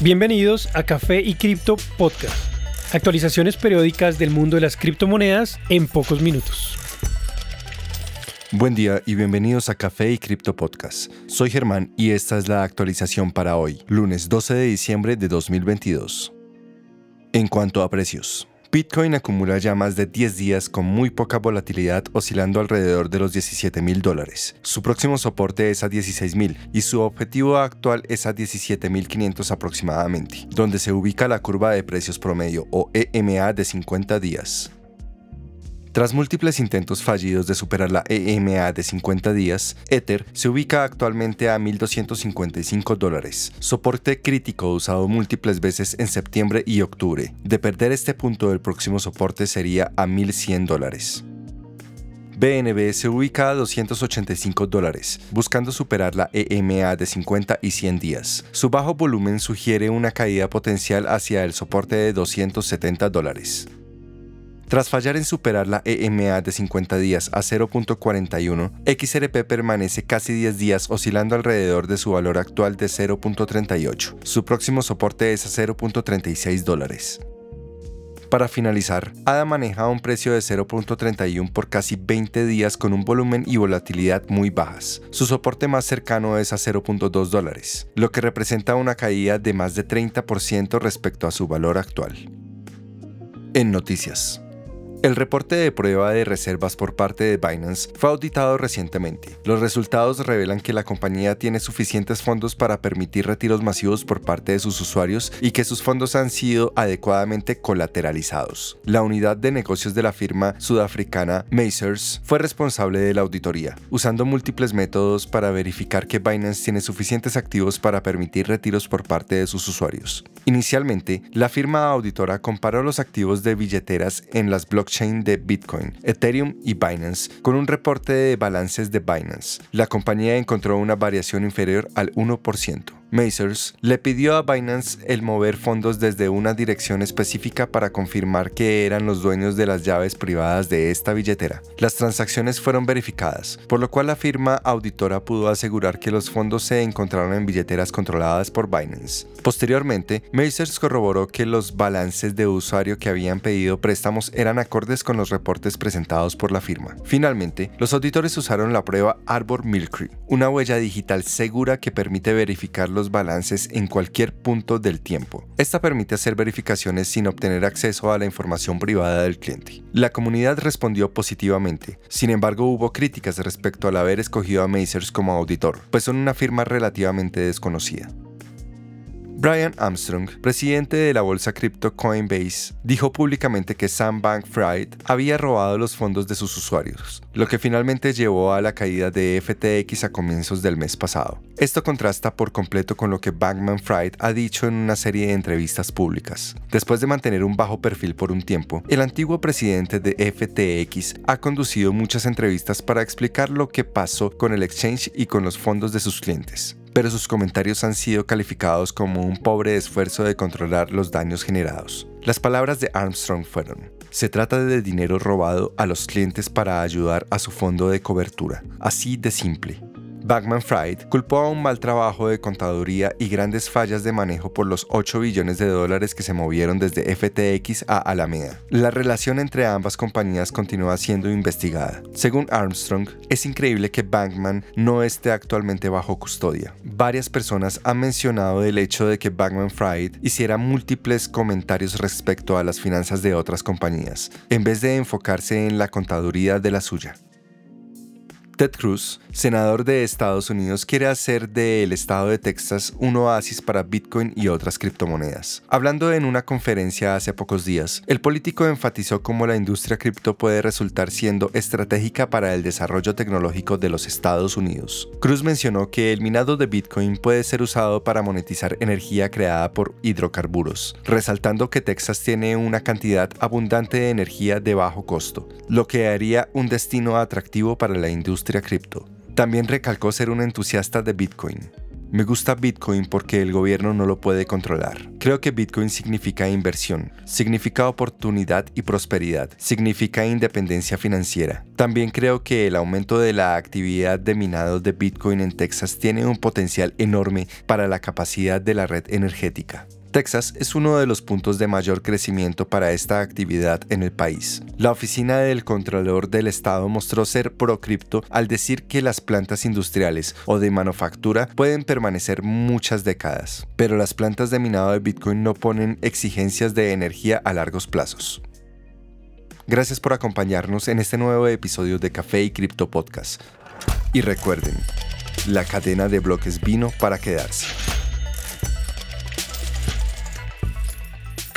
Bienvenidos a Café y Cripto Podcast. Actualizaciones periódicas del mundo de las criptomonedas en pocos minutos. Buen día y bienvenidos a Café y Cripto Podcast. Soy Germán y esta es la actualización para hoy, lunes 12 de diciembre de 2022. En cuanto a precios, Bitcoin acumula ya más de 10 días con muy poca volatilidad oscilando alrededor de los 17 mil dólares. Su próximo soporte es a 16 mil y su objetivo actual es a 17 mil 500 aproximadamente, donde se ubica la curva de precios promedio o EMA de 50 días. Tras múltiples intentos fallidos de superar la EMA de 50 días, Ether se ubica actualmente a 1.255 dólares, soporte crítico usado múltiples veces en septiembre y octubre. De perder este punto del próximo soporte sería a 1.100 dólares. BNB se ubica a 285 dólares, buscando superar la EMA de 50 y 100 días. Su bajo volumen sugiere una caída potencial hacia el soporte de 270 dólares. Tras fallar en superar la EMA de 50 días a 0.41, XRP permanece casi 10 días oscilando alrededor de su valor actual de 0.38. Su próximo soporte es a 0.36 dólares. Para finalizar, ADA maneja un precio de 0.31 por casi 20 días con un volumen y volatilidad muy bajas. Su soporte más cercano es a 0.2 dólares, lo que representa una caída de más de 30% respecto a su valor actual. En noticias. El reporte de prueba de reservas por parte de Binance fue auditado recientemente. Los resultados revelan que la compañía tiene suficientes fondos para permitir retiros masivos por parte de sus usuarios y que sus fondos han sido adecuadamente colateralizados. La unidad de negocios de la firma sudafricana Mazers fue responsable de la auditoría, usando múltiples métodos para verificar que Binance tiene suficientes activos para permitir retiros por parte de sus usuarios. Inicialmente, la firma auditora comparó los activos de billeteras en las blockchains de Bitcoin, Ethereum y Binance, con un reporte de balances de Binance. La compañía encontró una variación inferior al 1%. Mazers le pidió a Binance el mover fondos desde una dirección específica para confirmar que eran los dueños de las llaves privadas de esta billetera. Las transacciones fueron verificadas, por lo cual la firma auditora pudo asegurar que los fondos se encontraron en billeteras controladas por Binance. Posteriormente, Mazers corroboró que los balances de usuario que habían pedido préstamos eran acordes con los reportes presentados por la firma. Finalmente, los auditores usaron la prueba Arbor Milcree, una huella digital segura que permite verificar los balances en cualquier punto del tiempo. Esta permite hacer verificaciones sin obtener acceso a la información privada del cliente. La comunidad respondió positivamente, sin embargo hubo críticas respecto al haber escogido a Mazers como auditor, pues son una firma relativamente desconocida. Brian Armstrong, presidente de la bolsa cripto Coinbase, dijo públicamente que Sam Bankman-Fried había robado los fondos de sus usuarios, lo que finalmente llevó a la caída de FTX a comienzos del mes pasado. Esto contrasta por completo con lo que Bankman-Fried ha dicho en una serie de entrevistas públicas. Después de mantener un bajo perfil por un tiempo, el antiguo presidente de FTX ha conducido muchas entrevistas para explicar lo que pasó con el exchange y con los fondos de sus clientes pero sus comentarios han sido calificados como un pobre esfuerzo de controlar los daños generados. Las palabras de Armstrong fueron, se trata de dinero robado a los clientes para ayudar a su fondo de cobertura, así de simple. Backman Fried culpó a un mal trabajo de contaduría y grandes fallas de manejo por los 8 billones de dólares que se movieron desde FTX a Alameda. La relación entre ambas compañías continúa siendo investigada. Según Armstrong, es increíble que Bankman no esté actualmente bajo custodia. Varias personas han mencionado el hecho de que Bankman Fried hiciera múltiples comentarios respecto a las finanzas de otras compañías, en vez de enfocarse en la contaduría de la suya. Ted Cruz, senador de Estados Unidos, quiere hacer del estado de Texas un oasis para Bitcoin y otras criptomonedas. Hablando en una conferencia hace pocos días, el político enfatizó cómo la industria cripto puede resultar siendo estratégica para el desarrollo tecnológico de los Estados Unidos. Cruz mencionó que el minado de Bitcoin puede ser usado para monetizar energía creada por hidrocarburos, resaltando que Texas tiene una cantidad abundante de energía de bajo costo, lo que haría un destino atractivo para la industria cripto. También recalcó ser un entusiasta de Bitcoin. Me gusta Bitcoin porque el gobierno no lo puede controlar. Creo que Bitcoin significa inversión, significa oportunidad y prosperidad, significa independencia financiera. También creo que el aumento de la actividad de minado de Bitcoin en Texas tiene un potencial enorme para la capacidad de la red energética. Texas es uno de los puntos de mayor crecimiento para esta actividad en el país. La oficina del Contralor del Estado mostró ser pro-cripto al decir que las plantas industriales o de manufactura pueden permanecer muchas décadas, pero las plantas de minado de Bitcoin no ponen exigencias de energía a largos plazos. Gracias por acompañarnos en este nuevo episodio de Café y Cripto Podcast. Y recuerden, la cadena de bloques vino para quedarse.